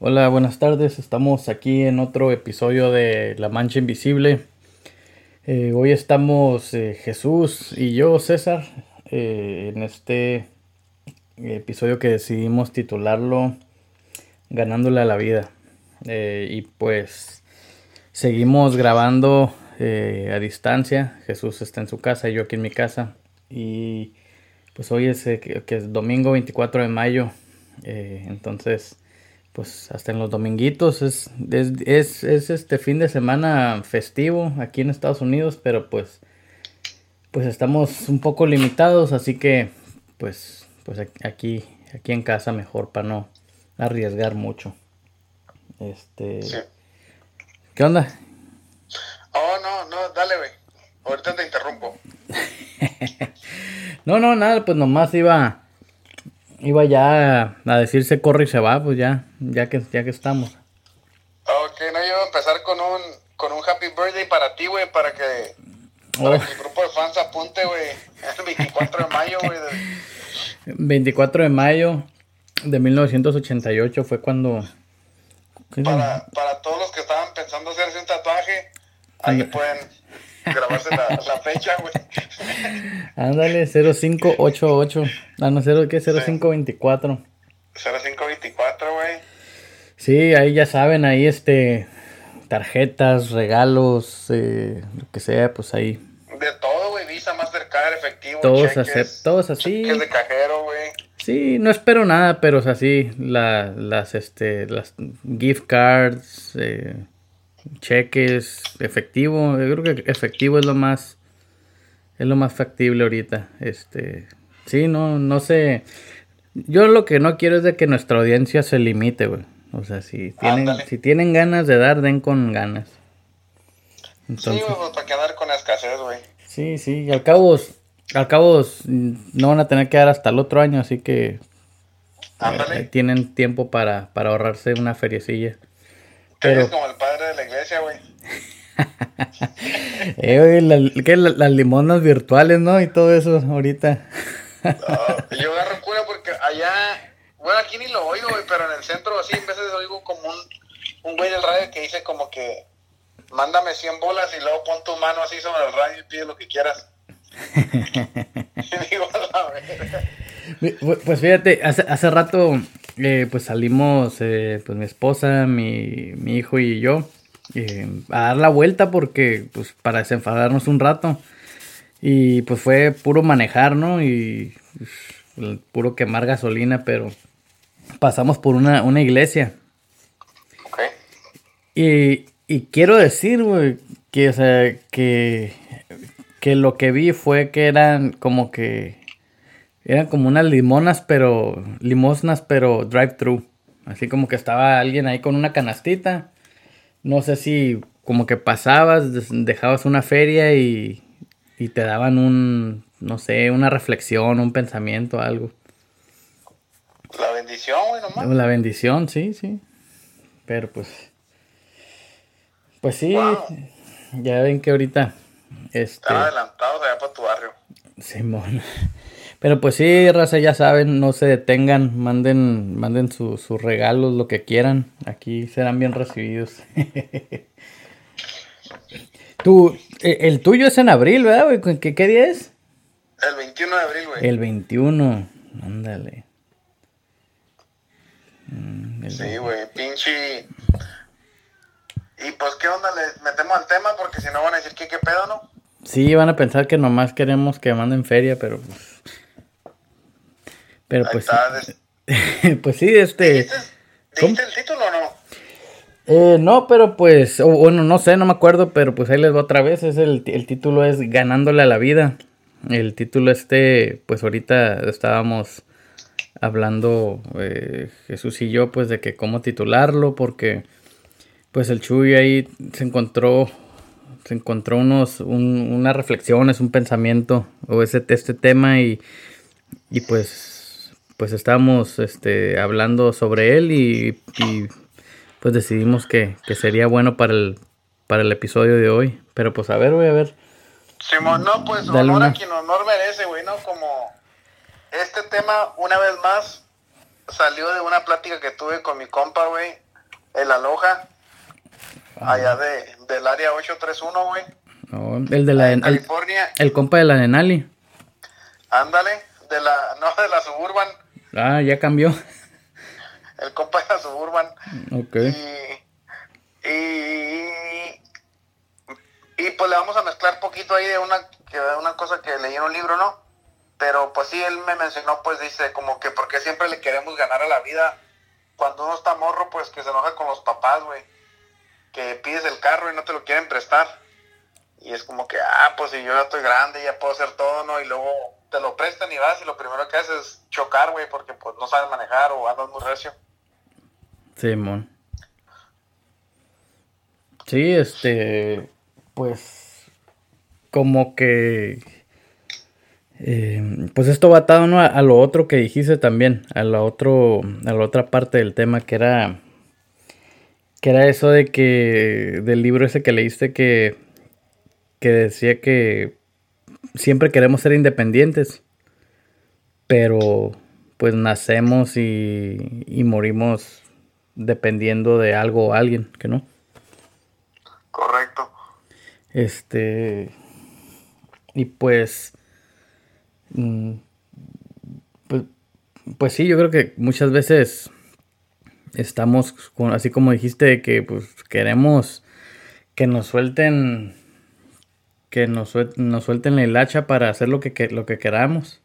Hola, buenas tardes. Estamos aquí en otro episodio de La Mancha Invisible. Eh, hoy estamos eh, Jesús y yo, César, eh, en este episodio que decidimos titularlo Ganándole a la vida. y pues seguimos grabando a distancia. Jesús está en su casa y yo aquí en mi casa. Y pues hoy es, que es domingo 24 de mayo. entonces pues hasta en los dominguitos es, es, este fin de semana festivo aquí en Estados Unidos, pero pues pues estamos un poco limitados, así que pues pues aquí aquí en casa mejor para no arriesgar mucho. Este ¿Qué onda? Oh, no, no, dale, güey. Ahorita te interrumpo. no, no, nada, pues nomás iba iba ya a decirse corre y se va, pues ya, ya que, ya que estamos. Ok, no, yo iba a empezar con un, con un happy birthday para ti, güey, para que, para oh. que el grupo de fans apunte, güey, el 24 de mayo, güey. 24 de mayo de 1988 fue cuando... Para, para todos los que estaban pensando hacerse un tatuaje, ahí pueden grabarse la, la fecha, güey. Ándale, 0588. Ah, no, 0, ¿qué? 0524. 0524, güey. Sí, ahí ya saben, ahí este. Tarjetas, regalos, eh, lo que sea, pues ahí. De todo, güey. Visa, Mastercard, efectivo. Todos, cheques, todos así. Cheques de cajero, güey. Sí, no espero nada, pero es así. La, las, este, las gift cards, eh, cheques, efectivo. Yo creo que efectivo es lo más es lo más factible ahorita. Este, sí, no no sé. Yo lo que no quiero es de que nuestra audiencia se limite, güey. O sea, si tienen si tienen ganas de dar, den con ganas. Entonces, sí, güey, para quedar con escasez, güey. Sí, sí, y al cabo al cabo no van a tener que dar hasta el otro año, así que eh, tienen tiempo para, para ahorrarse una feriecilla. Eres como el padre de la iglesia, güey. eh, ¿qué, las limonas virtuales, ¿no? Y todo eso ahorita. yo agarro cura porque allá, bueno, aquí ni lo oigo, güey, pero en el centro así, en veces oigo como un, un güey del radio que dice como que mándame 100 bolas y luego pon tu mano así sobre el radio y pide lo que quieras. digo, pues fíjate, hace, hace rato eh, pues salimos, eh, pues mi esposa, mi, mi hijo y yo, eh, a dar la vuelta porque, pues para desenfadarnos un rato. Y pues fue puro manejar, ¿no? Y pues, puro quemar gasolina, pero pasamos por una, una iglesia. Ok. Y, y quiero decir, güey, que, o sea, que, que lo que vi fue que eran como que eran como unas limonas, pero. Limosnas, pero drive-thru. Así como que estaba alguien ahí con una canastita. No sé si como que pasabas, dejabas una feria y, y te daban un, no sé, una reflexión, un pensamiento, algo. La bendición, güey, nomás. La bendición, sí, sí. Pero pues. Pues sí, ya ven que ahorita. Este, Están adelantados allá para tu barrio. Simón. Pero pues sí, raza, ya saben, no se detengan, manden, manden sus regalos, lo que quieran. Aquí serán bien recibidos. Tú, e, el tuyo es en abril, ¿verdad, güey? ¿Qué, ¿Qué día es? El 21 de abril, güey. El 21, ándale. Mm, sí, güey, pinche. Y pues, ¿qué onda? ¿Le metemos al tema? Porque si no van a decir que qué pedo, ¿no? Sí, van a pensar que nomás queremos que manden feria, pero pues pero pues, pues sí, este... ¿Dijiste, el título o no? Eh, no, pero pues, bueno, no sé, no me acuerdo, pero pues ahí les va otra vez. Es el, el título es Ganándole a la vida. El título este, pues ahorita estábamos hablando eh, Jesús y yo, pues de que cómo titularlo, porque pues el Chuy ahí se encontró, se encontró unos, un, unas reflexiones, un pensamiento o ese, este tema y, y pues pues estábamos este, hablando sobre él y, pues decidimos que, sería bueno para el, para el episodio de hoy. Pero pues a ver, voy a ver. Simón, no, pues honor a quien honor merece, güey, ¿no? Como este tema, una vez más, salió de una plática que tuve con mi compa, güey, el Aloha, allá de, del área 831, güey. No, el de la en California. el compa de la Denali. Ándale, de la, no, de la Suburban, Ah, ya cambió. el compa de la Suburban. Ok. Y, y, y pues le vamos a mezclar poquito ahí de una, una cosa que leí en un libro, ¿no? Pero pues sí, él me mencionó, pues dice, como que porque siempre le queremos ganar a la vida. Cuando uno está morro, pues que se enoja con los papás, güey. Que pides el carro y no te lo quieren prestar. Y es como que, ah, pues si yo ya estoy grande, ya puedo hacer todo, ¿no? Y luego te lo prestan y vas y lo primero que haces es chocar, güey, porque pues no sabes manejar o andas muy recio. Simón. Sí, este, pues, como que, eh, pues esto va atado ¿no? a, a lo otro que dijiste también, a la otro, a la otra parte del tema que era, que era eso de que, del libro ese que leíste que, que decía que siempre queremos ser independientes, pero pues nacemos y, y morimos dependiendo de algo o alguien, que no. Correcto. Este. Y pues. mm, Pues, pues sí, yo creo que muchas veces estamos, con, así como dijiste, que pues queremos que nos suelten. Que nos, nos suelten el hacha para hacer lo que, que- lo que queramos.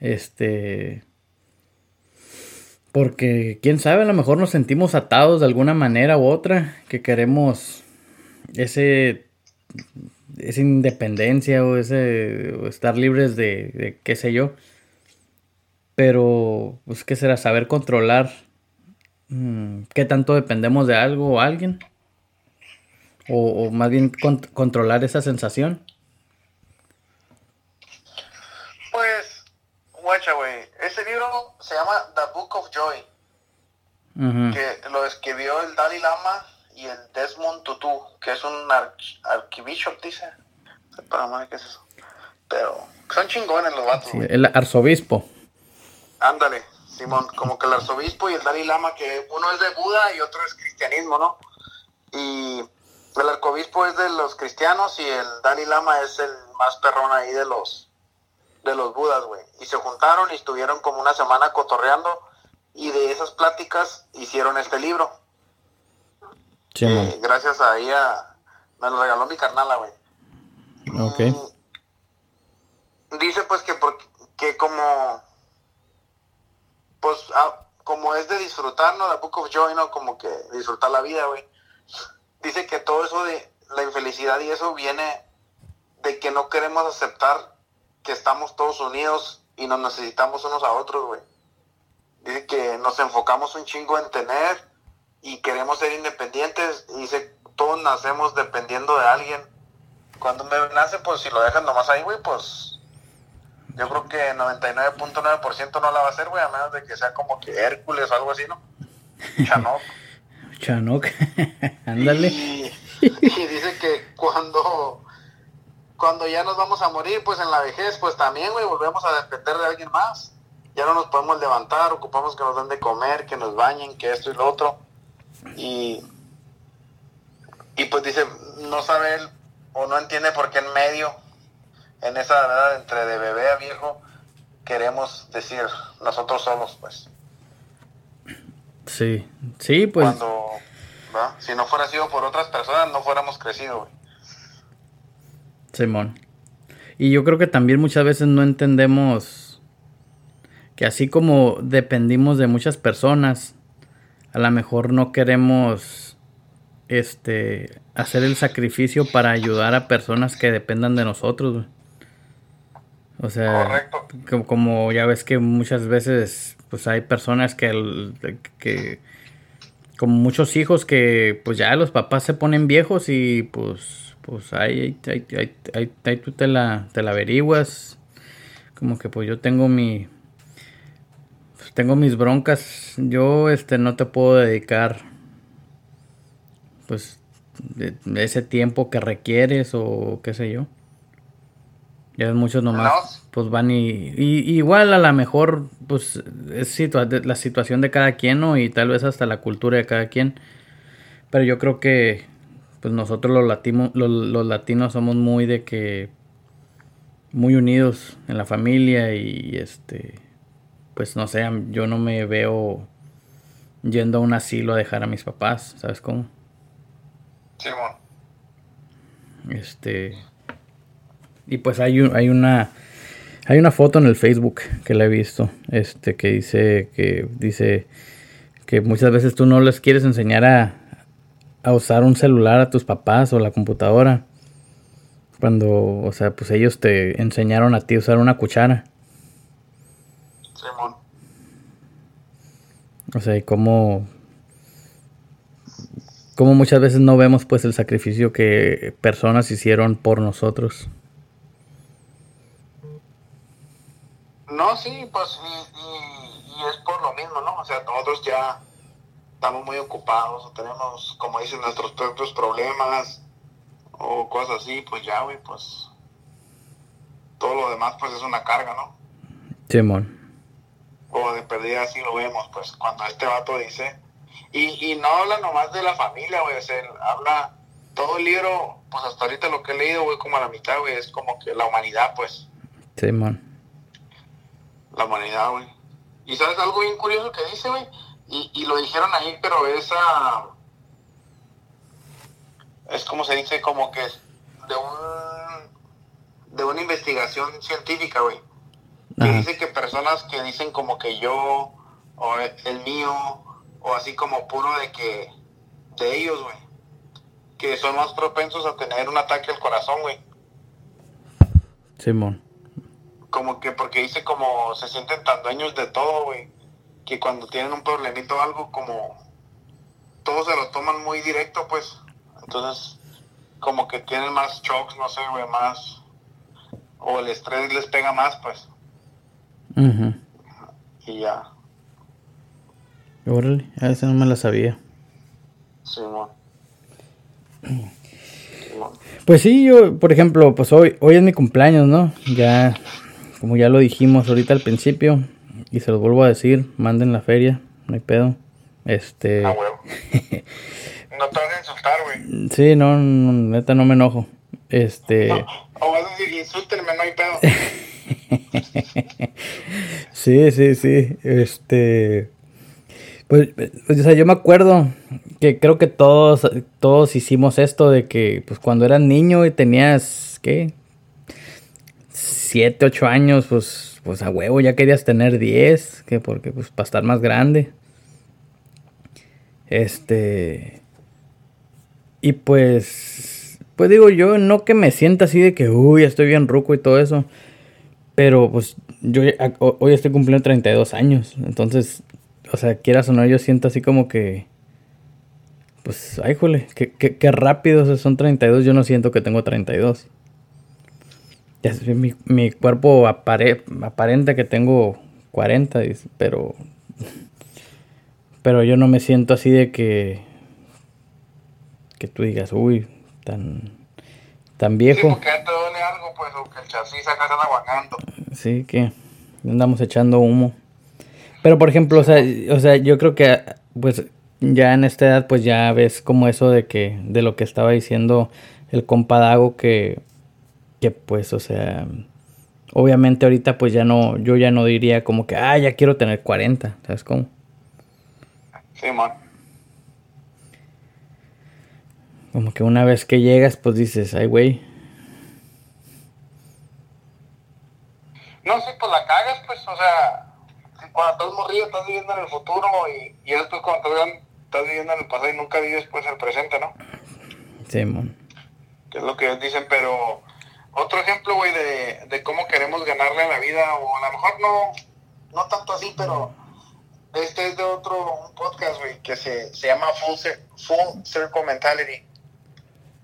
Este. Porque, quién sabe, a lo mejor nos sentimos atados de alguna manera u otra, que queremos ese esa independencia o ese estar libres de, de qué sé yo pero pues qué será saber controlar mm, qué tanto dependemos de algo o alguien o, o más bien con- controlar esa sensación Pues, guacha, güey. Ese libro se llama The Book of Joy, que lo escribió el Dalai Lama y el Desmond Tutu, que es un arch- archbishop, dice. Para madre, ¿qué es eso? Pero son chingones los vatos, Sí, el arzobispo Ándale, Simón, como que el arzobispo y el Dalai Lama, que uno es de Buda y otro es cristianismo, ¿no? Y el arzobispo es de los cristianos y el Dalai Lama es el más perrón ahí de los de los budas, güey. Y se juntaron y estuvieron como una semana cotorreando y de esas pláticas hicieron este libro. Sí, Eh, gracias a ella, me lo regaló mi carnala, güey. ok Mm, Dice pues que porque que como pues ah, como es de disfrutar, ¿no? La Book of Joy, ¿no? Como que disfrutar la vida, güey. Dice que todo eso de la infelicidad y eso viene de que no queremos aceptar que estamos todos unidos y nos necesitamos unos a otros, güey. Dice que nos enfocamos un chingo en tener y queremos ser independientes. Dice, todos nacemos dependiendo de alguien. Cuando me nace, pues si lo dejan nomás ahí, güey, pues yo creo que 99.9% no la va a hacer, güey, a menos de que sea como que Hércules o algo así, ¿no? Chanok. Chanok ándale Y, dice que cuando cuando ya nos vamos a morir, pues en la vejez, pues también, güey, volvemos a depender de alguien más. Ya no nos podemos levantar, ocupamos que nos den de comer, que nos bañen, que esto y lo otro. Y, y pues dice, no sabe él o no entiende por qué en medio, en esa edad entre de bebé a viejo, queremos decir nosotros somos, pues. Sí sí pues Cuando, ¿verdad? si no fuera sido por otras personas, no fuéramos crecido, güey. Simón. Y yo creo que también muchas veces no entendemos que así como dependimos de muchas personas, a lo mejor no queremos este hacer el sacrificio para ayudar a personas que dependan de nosotros. güey. O sea, Correcto. como, como ya ves que muchas veces pues hay personas que, que como muchos hijos que pues ya los papás se ponen viejos y pues pues ahí, ahí, ahí, ahí- tú te la, te la averiguas. Como que pues yo tengo mi pues, tengo mis broncas. Yo este no te puedo dedicar pues ese tiempo que requieres o qué sé yo Ya muchos nomás, pues van y, y, igual a lo mejor, pues es la situación de cada quien, ¿no? Y tal vez hasta la cultura de cada quien. Pero yo creo que, pues nosotros los, latinos los, los latinos somos muy de que, muy unidos en la familia y este, pues no sé, yo no me veo yendo a un asilo a dejar a mis papás, ¿sabes cómo? Sí, bueno. Este, y pues hay, hay una hay una foto en el Facebook que la he visto, este que dice que dice que muchas veces tú no les quieres enseñar a, a usar un celular a tus papás o la computadora. Cuando, o sea, pues ellos te enseñaron a ti a usar una cuchara. Simón. O sea, y cómo, cómo muchas veces no vemos pues el sacrificio que personas hicieron por nosotros. No, sí, pues, y, y, es por lo mismo, ¿no? O sea, nosotros ya estamos muy ocupados, o tenemos, como dicen, nuestros propios problemas, o cosas así, pues ya, güey, pues, todo lo demás, pues, es una carga, ¿no? Simón. O de perdida así lo vemos, pues, cuando este vato dice, y, y no habla nomás de la familia, güey, o sea, habla, todo el libro, pues, hasta ahorita lo que he leído, güey, como a la mitad, güey, es como que la humanidad, pues. Simón la humanidad, güey. Y sabes algo bien curioso que dice, güey, y, y, lo dijeron ahí, pero esa es como se dice, como que de un de una investigación científica, güey. Que dice que personas que dicen como que yo, o el mío, o así como puro de que, de ellos, güey, que son más propensos a tener un ataque al corazón, güey. Simón como que porque dice como se sienten tan dueños de todo, güey, que cuando tienen un problemito o algo, como todos se lo toman muy directo, pues. Entonces, como que tienen más shocks, no sé, güey, más. O el estrés les pega más, pues. Y ya. Órale, a veces no me la sabía. Sí, Pues sí, yo, por ejemplo, pues hoy, hoy es mi cumpleaños, ¿no? Ya como ya lo dijimos ahorita al principio, y se los vuelvo a decir, manden la feria, no hay pedo. Este. Ah, huevo. no te vas a insultar, güey. Sí, no, neta no me enojo. Este. o vas a decir, insúltenme, no hay pedo. sí, sí, sí. Este. Pues, pues, o sea, yo me acuerdo que creo que todos, todos hicimos esto de que, pues, cuando eras niño y tenías, ¿qué? 7, 8 años, pues, pues a huevo ya querías tener 10, que porque pues para estar más grande. Este y pues pues digo yo no que me sienta así de que uy, estoy bien ruco y todo eso, pero pues yo hoy estoy cumpliendo 32 años, entonces, o sea, quieras o no, yo siento así como que pues, ay, jole, qué, qué, qué rápido son 32, yo no siento que tengo 32 mi, mi cuerpo apare, aparenta que tengo 40, pero pero yo no me siento así de que que tú digas, uy, tan tan viejo. Sí, porque te duele algo, pues, o que el chasis acá está aguantando. Sí, que andamos echando humo. Pero por ejemplo, o sea, o sea, yo creo que pues ya en esta edad pues ya ves como eso de que de lo que estaba diciendo el compadago que que pues, o sea, obviamente ahorita pues ya no, yo ya no diría como que, ah, ya quiero tener 40, ¿sabes cómo? Sí, man. Como que una vez que llegas, pues dices, ay, güey. No, sí, pues la cagas, pues, o sea, cuando estás morrido estás viviendo en el futuro y, y después cuando estás, estás viviendo en el pasado y nunca vives pues el presente, ¿no? Sí, man. Que es lo que dicen, pero otro ejemplo, güey, de, de cómo queremos ganarle a la vida, o a lo mejor no, no tanto así, pero este es de otro podcast, güey, que se, se llama Full, Full Circle Mentality.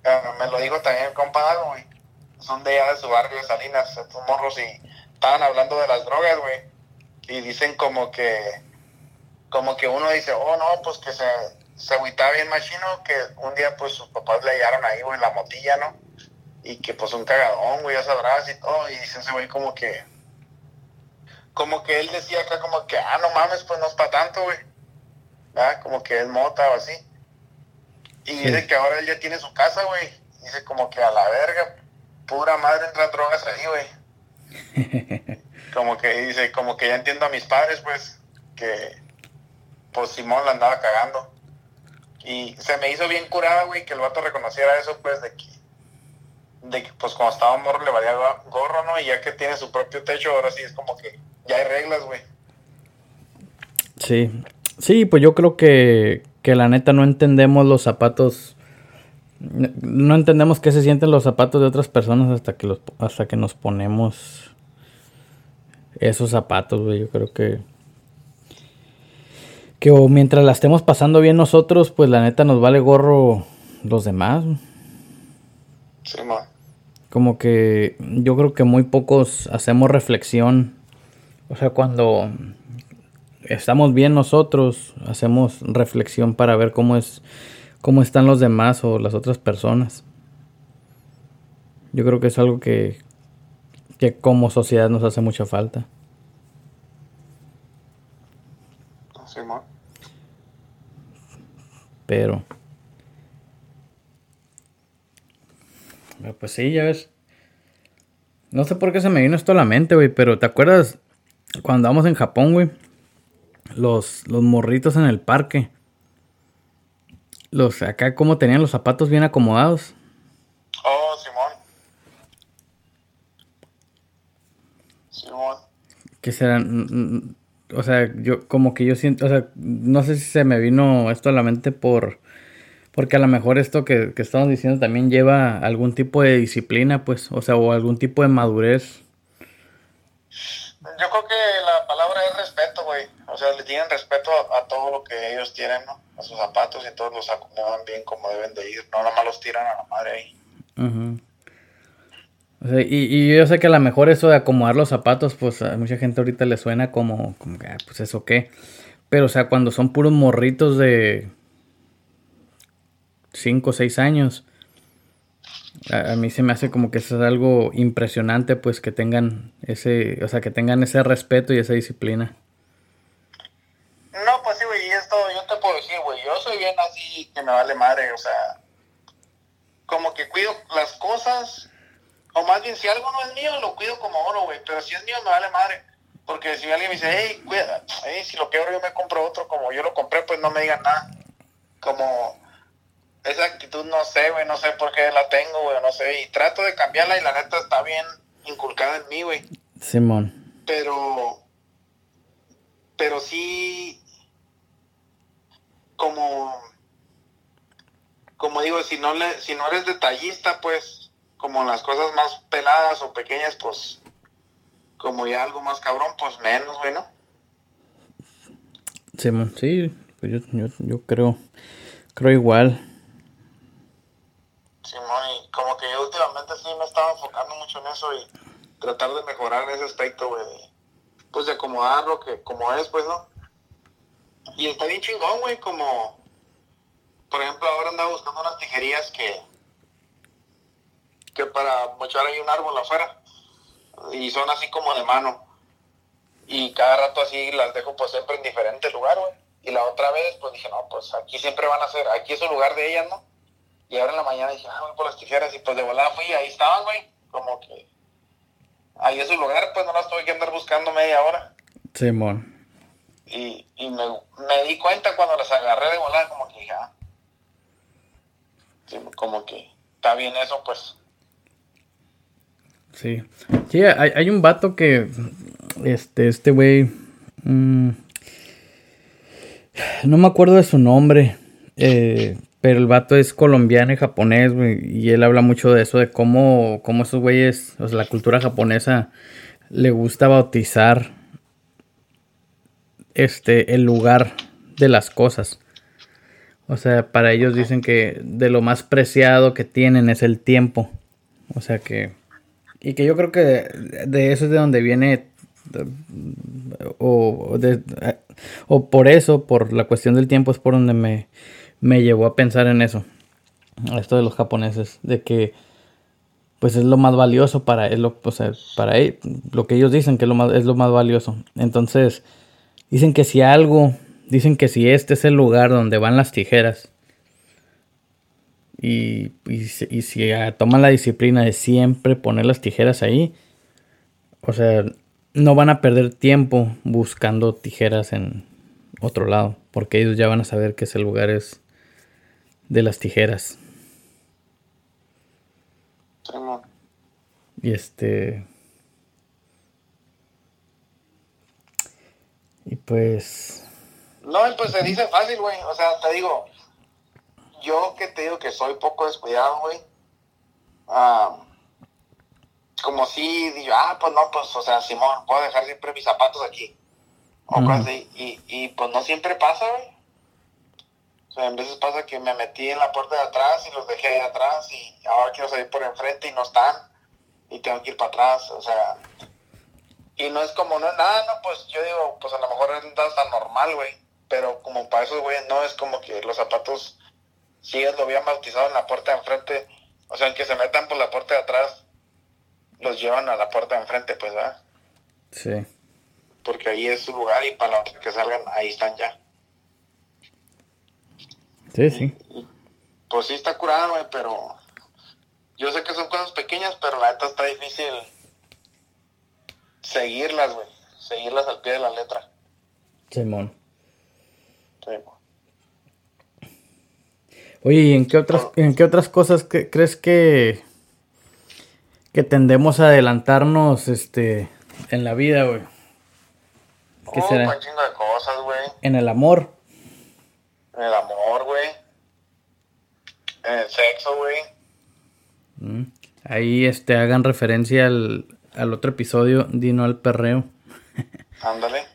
Ah, me lo dijo también el compadre, güey. Son de allá de su barrio Salinas, estos morros, y estaban hablando de las drogas, güey. Y dicen como que, como que uno dice, oh, no, pues que se, se agüitaba bien machino, que un día, pues, sus papás le hallaron ahí, güey, la motilla, ¿no? Y que pues un cagadón, güey, ya sabrás y todo, y dice ese güey como que, como que él decía acá como que, ah, no mames, pues no es para tanto, güey, ¿verdad? Como que es mota o así. Y dice que ahora él ya tiene su casa, güey, dice como que a la verga, pura madre entra drogas ahí, güey. como que dice, como que ya entiendo a mis padres, pues, que pues Simón la andaba cagando. Y se me hizo bien curada, güey, que el vato reconociera eso, pues, de que, de que pues cuando estaba morro le valía gorro, ¿no? Y ya que tiene su propio techo, ahora sí es como que ya hay reglas, güey. Sí, sí, pues yo creo que, que la neta no entendemos los zapatos, no entendemos qué se sienten los zapatos de otras personas hasta que los, hasta que nos ponemos esos zapatos, güey. Yo creo que que o mientras la estemos pasando bien nosotros, pues la neta nos vale gorro los demás. Sí, ma. Como que yo creo que muy pocos hacemos reflexión. O sea, cuando estamos bien nosotros, hacemos reflexión para ver cómo es cómo están los demás o las otras personas. Yo creo que es algo que que como sociedad nos hace mucha falta. Sí. Pero. Pues sí, ya ves. No sé por qué se me vino esto a la mente, güey, pero ¿te acuerdas cuando vamos en Japón, güey? Los, los morritos en el parque. Los acá como tenían los zapatos bien acomodados. Oh, Simón. Simón. Que serán o sea, yo como que yo siento, o sea, no sé si se me vino esto a la mente por, porque a lo mejor esto que, estamos diciendo también lleva algún tipo de disciplina, pues, o sea, o algún tipo de madurez. Yo creo que la palabra es respeto, güey. O sea, le tienen respeto a, todo lo que ellos tienen, ¿no? A sus zapatos y todos los acomodan bien como deben de ir. No, nomás los tiran a la madre ahí. Ajá y, yo sé que a lo mejor eso de acomodar los zapatos, pues a mucha gente ahorita le suena como, como que, ah, pues eso qué. Pero, o sea, cuando son puros morritos de 5 o 6 años, a, mí se me hace como que eso es algo impresionante, pues que tengan ese, o sea, que tengan ese respeto y esa disciplina. No, pues sí, güey, y esto yo te puedo decir, güey, yo soy bien así que me vale madre, o sea, como que cuido las cosas o más bien, si algo no es mío, lo cuido como oro, güey. Pero si es mío, me vale madre. Porque si alguien me dice, hey, cuida, hey, si lo quebro yo me compro otro, como yo lo compré, pues no me digan nada. Como esa actitud, no sé, güey, no sé por qué la tengo, güey, no sé. Y trato de cambiarla y la neta está bien inculcada en mí, güey. Simón. Pero, pero sí, como, como digo, si no, le, si no eres detallista, pues como las cosas más peladas o pequeñas, pues como ya algo más cabrón, pues menos, güey, ¿no? Sí, pues yo, yo, yo creo, creo igual. Simón, y como que yo últimamente sí me estaba enfocando mucho en eso y tratar de mejorar en ese aspecto, güey, pues de acomodar lo que como es, pues, ¿no? Y está bien chingón, güey, como, por ejemplo, ahora andaba buscando unas tijerías que, que para mochar ahí un árbol afuera. Y son así como de mano. Y cada rato así las dejo pues siempre en diferente lugar, güey. Y la otra vez pues dije, no, pues aquí siempre van a ser, aquí es el lugar de ellas, ¿no? Y ahora en la mañana dije, ah, voy por las tijeras y pues de volada fui ahí estaban, güey. Como que ahí es su lugar, pues no las tuve que andar buscando media hora. Simón. y, y me, me, di cuenta cuando las agarré de volada, como que dije, ah, como que está bien eso, pues. Sí. Sí, hay, hay un vato que. Este, este güey. Mm, no me acuerdo de su nombre. Eh, pero el vato es colombiano y japonés, güey. Y él habla mucho de eso, de cómo, cómo esos güeyes, o sea, la cultura japonesa le gusta bautizar este, el lugar de las cosas. O sea, para ellos dicen que de lo más preciado que tienen es el tiempo. O sea que y que yo creo que de, eso es de donde viene, o, o por eso, por la cuestión del tiempo, es por donde me, me llevó a pensar en eso. Esto de los japoneses, de que pues es lo más valioso para lo, o sea, para lo que ellos dicen que es lo más, es lo más valioso. Entonces, dicen que si algo, dicen que si este es el lugar donde van las tijeras, y, y, si toman la disciplina de siempre poner las tijeras ahí, o sea, no van a perder tiempo buscando tijeras en otro lado, porque ellos ya van a saber que ese lugar es de las tijeras. Y este. Y pues. No, pues se dice fácil, güey. O sea, te digo, yo que te digo que soy poco descuidado, güey. como si digo, ah, pues no, pues, o sea, Simón, puedo dejar siempre mis zapatos aquí. O así. Y, y pues no siempre pasa, güey. O sea, en veces pasa que me metí en la puerta de atrás y los dejé ahí atrás y ahora quiero salir por enfrente y no están y tengo que ir para atrás, o sea. Y no es como, no es nada, no, pues yo digo, pues a lo mejor es tan normal, güey. Pero como para esos güeyes no es como que los zapatos si ellos lo habían bautizado en la puerta de enfrente, o sea, que se metan por la puerta de atrás, los llevan a la puerta de enfrente, pues, ¿verdad? Sí. Porque ahí es su lugar y para los que salgan, ahí están ya. Sí, sí. pues sí está curado, güey, pero yo sé que son cosas pequeñas, pero la neta está difícil seguirlas, güey. Seguirlas al pie de la letra. Simón. Sí, Oye, ¿y en qué otras, en qué otras cosas crees que, que tendemos a adelantarnos este, en la vida, güey? ¿Qué será? Un chingo de cosas, güey. En el amor. En el amor, güey. En el sexo, güey. Mm. Ahí este, hagan referencia al, al otro episodio, Dino al perreo. Ándale.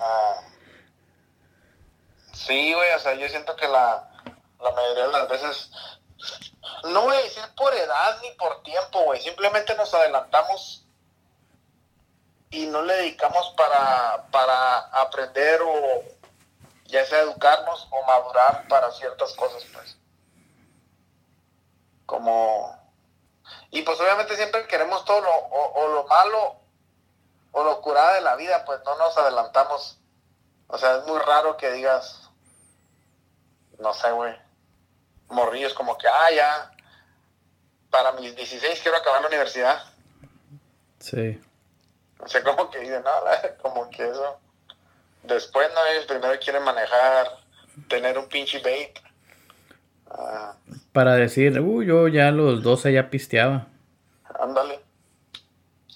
Ah. Sí, güey, o sea, yo siento que la, la mayoría de las veces, no voy a decir por edad ni por tiempo, güey, simplemente nos adelantamos y no le dedicamos para, para aprender o ya sea educarnos o madurar para ciertas cosas, pues. Como... Y pues obviamente siempre queremos todo lo, o, lo malo o lo curada de la vida, pues no nos adelantamos. O sea, es muy raro que digas, no sé, güey, morrillos como que, ah, ya, para mis 16 quiero acabar la universidad. Sí. O sea, como que dicen, no, como que eso. Después, no, ellos primero quieren manejar, tener un pinche bait. Ah. Para decir, uh, yo ya los 12 ya pisteaba. Ándale.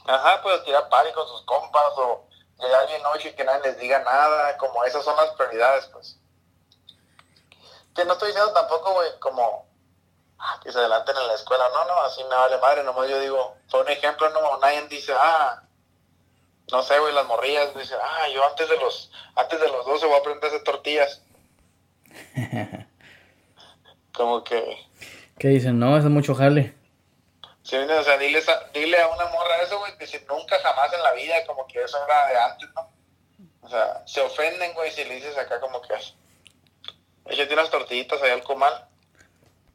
Ajá, pues tirar party con sus compas o llegar bien noche y que nadie les diga nada, como esas son las prioridades, pues que no estoy diciendo tampoco, güey, como ah, que se adelanten en la escuela. No, no, así me vale madre. Nomás yo digo, fue un ejemplo, no, nadie dice, ah, no sé, güey, las morrillas dicen, ah, yo antes de los, antes de los 12 voy a aprender a hacer tortillas. como que... ¿Qué dicen? No, es mucho jale. Sí, o sea, dile, dile a una morra eso, güey, que si nunca jamás en la vida, como que eso era de antes, ¿no? O sea, se ofenden, güey, si le dices acá como que Échate unas tortillitas allá al comal.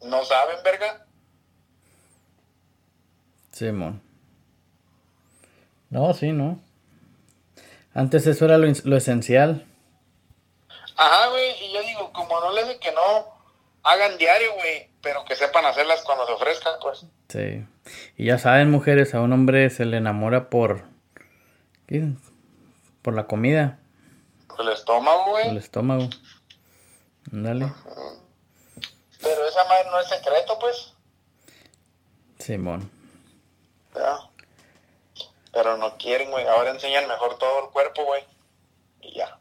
¿No saben, verga? Simón. no, sí, no. Antes eso era lo, esencial. Ajá, güey, y yo digo, como no les digo que no hagan diario, güey, pero que sepan hacerlas cuando se ofrezcan, pues. Sí. Y ya saben, mujeres, a un hombre se le enamora por... ¿qué? Por la comida. Por el estómago, güey. Por el estómago. Dale. Pero esa madre no es secreto, pues. Simón. Ya. Pero no quieren, güey. Ahora enseñan mejor todo el cuerpo, güey. Y ya.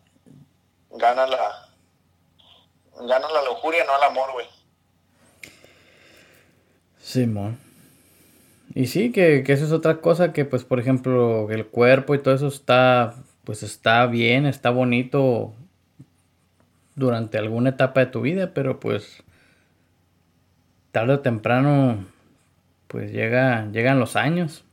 Gana la. Gana la lujuria, no el amor, güey. Simón. Y sí, que, que eso es otra cosa que, pues, por ejemplo, el cuerpo y todo eso está, pues, está bien, está bonito durante alguna etapa de tu vida, pero pues tarde o temprano pues llega, llegan los años.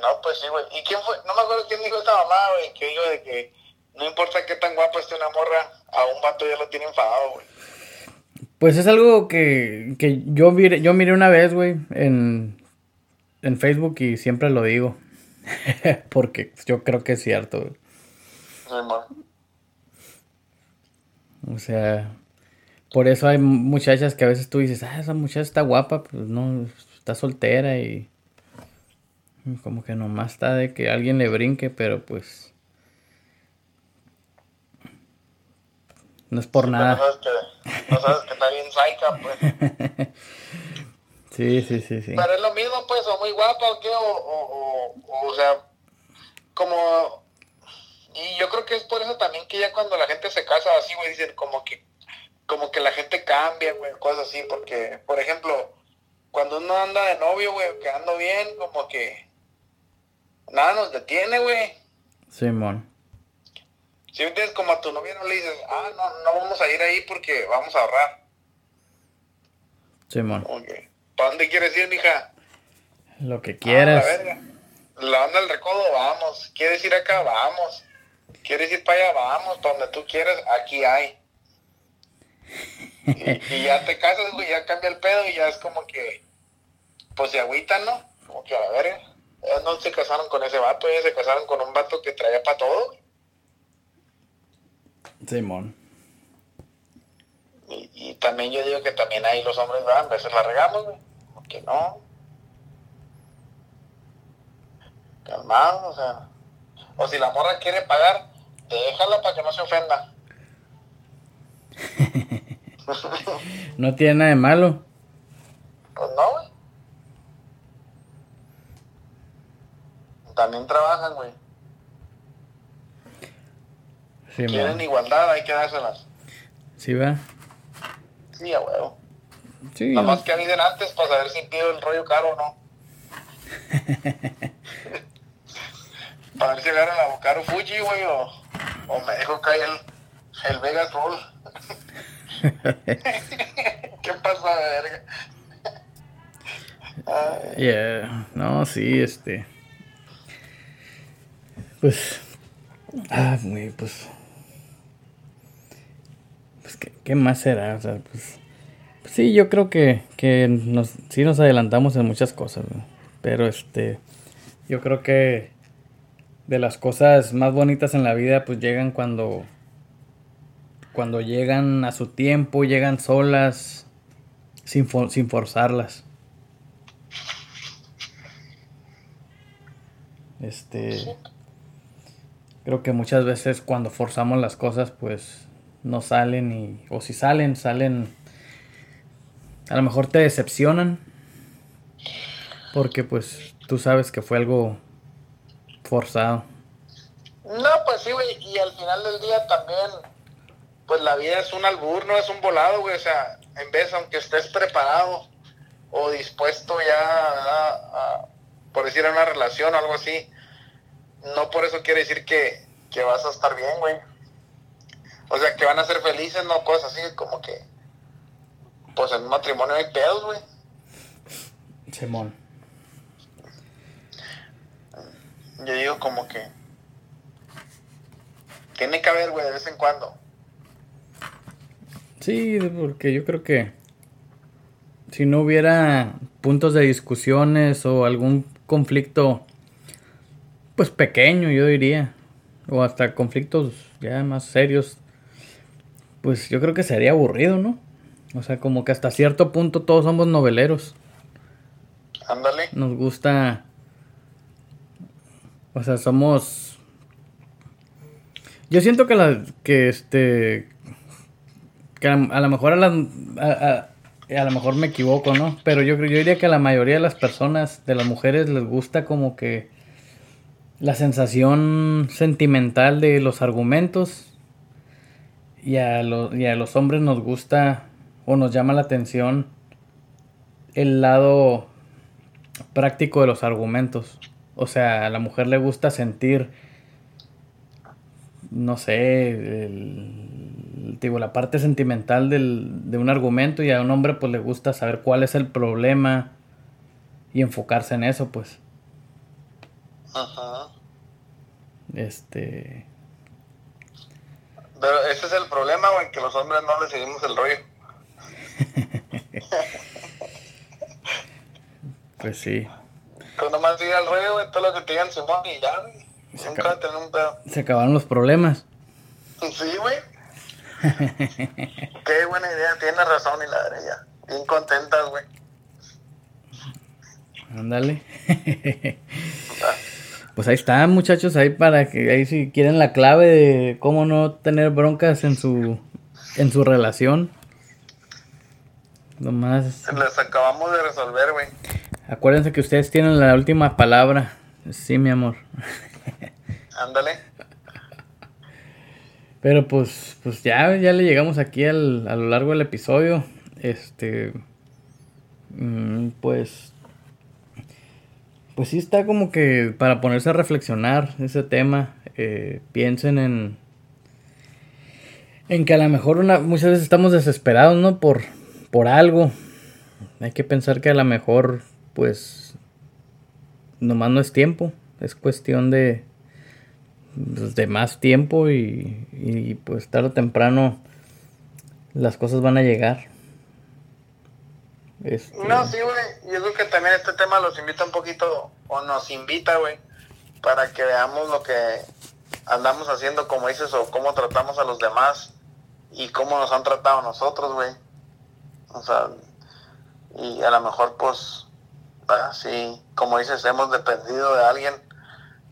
No, pues sí, güey. ¿Y quién fue? No me acuerdo quién dijo esta mamá, güey, que dijo de que no importa qué tan guapa esté una morra, a un vato ya lo tiene enfadado, güey. Pues es algo que, que yo, miré, yo miré una vez, güey, en, en Facebook y siempre lo digo. Porque yo creo que es cierto, güey. O sea, por eso hay muchachas que a veces tú dices, ah, esa muchacha está guapa, pues no, está soltera y como que nomás está de que alguien le brinque, pero pues no es por nada. No sabes, que, está bien saica, pues. sí, sí, sí, sí. Pero es lo mismo, pues, o muy guapa o qué, o, o, o, o sea, como... Y yo creo que es por eso también que ya cuando la gente se casa así, güey, dicen como que como que la gente cambia, güey, cosas así, porque, por ejemplo, cuando uno anda de novio, güey, quedando bien, como que nada nos detiene, güey. Simón. Si entiendes, como a tu novia no le dices, ah, no, no vamos a ir ahí porque vamos a ahorrar. Simón. Okay. ¿Para dónde quieres ir, mija? Lo que quieras. Ah, la, la onda del recodo, vamos. ¿Quieres ir acá? Vamos. ¿Quieres ir para allá? Vamos. Para donde tú quieras, aquí hay. Y, ya te casas, güey, ya cambia el pedo y ya es como que, pues se agüitan, ¿no? Como que a la verga. No se casaron con ese vato, ellos se casaron con un vato que traía para todo. Simón. Y, y, también yo digo que también ahí los hombres, van, a veces la regamos, güey. Porque no. Calmado, o sea. O si la morra quiere pagar, déjala para que no se ofenda. no tiene nada de malo. Pues no, güey. También trabajan, güey. Quieren igualdad, hay que dárselas. Sí, va. Sí, a huevo. Sí. Nada más que avisen antes para saber si pido el rollo caro o no. para ver si agarran la Bocaro Fuji, güey, o, o me dejo caer el, el Vegas Roll. ¿Qué pasa, verga? Yeah, no, sí, este. Pues. Ah, muy, pues. Pues, ¿qué, ¿qué, más será? O sea, pues. pues sí, yo creo que, que nos, sí nos adelantamos en muchas cosas, pero este. Yo creo que de las cosas más bonitas en la vida, pues llegan cuando cuando llegan a su tiempo, llegan solas, sin, sin forzarlas. Este. Creo que muchas veces cuando forzamos las cosas, pues no salen y. O si salen, salen. A lo mejor te decepcionan. Porque pues tú sabes que fue algo forzado. No, pues sí, güey. Y al final del día también pues la vida es un albur, no es un volado, güey. O sea, en vez, aunque estés preparado o dispuesto ya a, por decir, a una relación o algo así, no por eso quiere decir que, que vas a estar bien, güey. O sea, que van a ser felices, no cosas así, como que, pues en un matrimonio hay pedos, güey. Simón. Yo digo como que tiene que haber, güey, de vez en cuando Sí, porque yo creo que si no hubiera puntos de discusiones o algún conflicto, pues pequeño, yo diría, o hasta conflictos ya más serios, pues yo creo que sería aburrido, ¿no? O sea, como que hasta cierto punto todos somos noveleros. Ándale. Nos gusta. O sea, somos. Yo siento que la. que este que a, lo mejor a, a, lo mejor me equivoco, ¿no? Pero yo, yo diría que a la mayoría de las personas, de las mujeres, les gusta como que la sensación sentimental de los argumentos y a, y a los hombres nos gusta o nos llama la atención el lado práctico de los argumentos. O sea, a la mujer le gusta sentir, no sé, el, la parte sentimental del, de un argumento y a un hombre pues le gusta saber cuál es el problema y enfocarse en eso, pues. Ajá. Este... Pero ese es el problema, güey, que los hombres no le seguimos el rollo. pues sí. Tú nomás ir al ruedo, güey, todo lo que te digan Simón y ya, güey. Se Nunca acaba- tener un pedo. Se acabaron los problemas. Sí, güey. Qué buena idea, tienes razón, y la ya. Bien contentas, güey. Ándale. Pues ahí está, muchachos, ahí para que ahí si quieren la clave de cómo no tener broncas en su en su relación. Nomás Les acabamos de resolver, güey. acuérdense que ustedes tienen la última palabra. Sí, mi amor. Ándale. Pero pues pues ya ya le llegamos aquí al, a lo largo del episodio. Este mm, pues pues sí está como que para ponerse a reflexionar ese tema, eh, piensen en en que a lo mejor una, muchas veces estamos desesperados, ¿no? Por, por algo. Hay que pensar que a lo mejor, pues, nomás no es tiempo. Es cuestión de, pues, de más tiempo y, y, pues tarde o temprano las cosas van a llegar. Este, No, sí, güey. Yo creo que también este tema los invita un poquito, o nos invita, güey, para que veamos lo que andamos haciendo, como dices, o cómo tratamos a los demás y cómo nos han tratado nosotros, güey. O sea, y a lo mejor, pues, ah, sí, como dices, hemos dependido de alguien,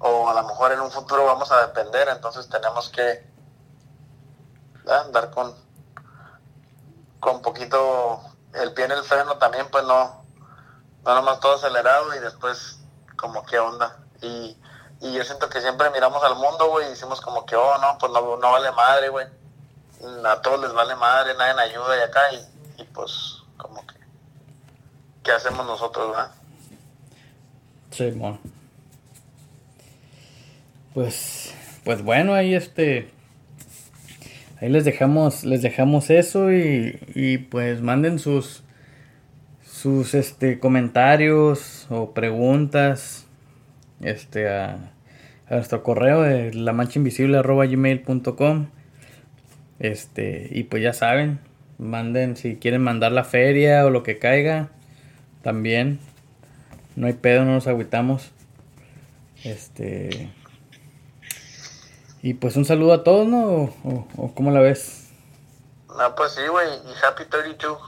o a lo mejor en un futuro vamos a depender, entonces tenemos que ah, andar con, con poquito el pie en el freno también, pues no, no nomás todo acelerado y después como qué onda. Y, y yo siento que siempre miramos al mundo, güey, y decimos como que, oh, no, pues no, no vale madre, güey. A todos les vale madre, nadie nos ayuda y acá, y, y pues como que, ¿qué hacemos nosotros, verdad? Simón. Pues, pues bueno, ahí este, ahí les dejamos, les dejamos eso y, y pues manden sus, sus este comentarios o preguntas, este a, a nuestro correo de la mancha invisible gmail.com este y pues ya saben, manden si quieren mandar la feria o lo que caiga, también no hay pedo, no nos agüitamos. Este. Y pues un saludo a todos, ¿no? ¿O, cómo la ves? No, pues sí, güey, y Happy 32.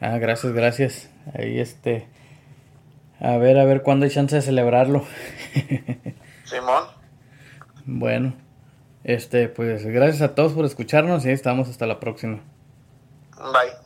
Ah, gracias, gracias. Ahí este. A ver, a ver cuándo hay chance de celebrarlo. Simón, bueno, este, pues gracias a todos por escucharnos y estamos hasta la próxima. bye.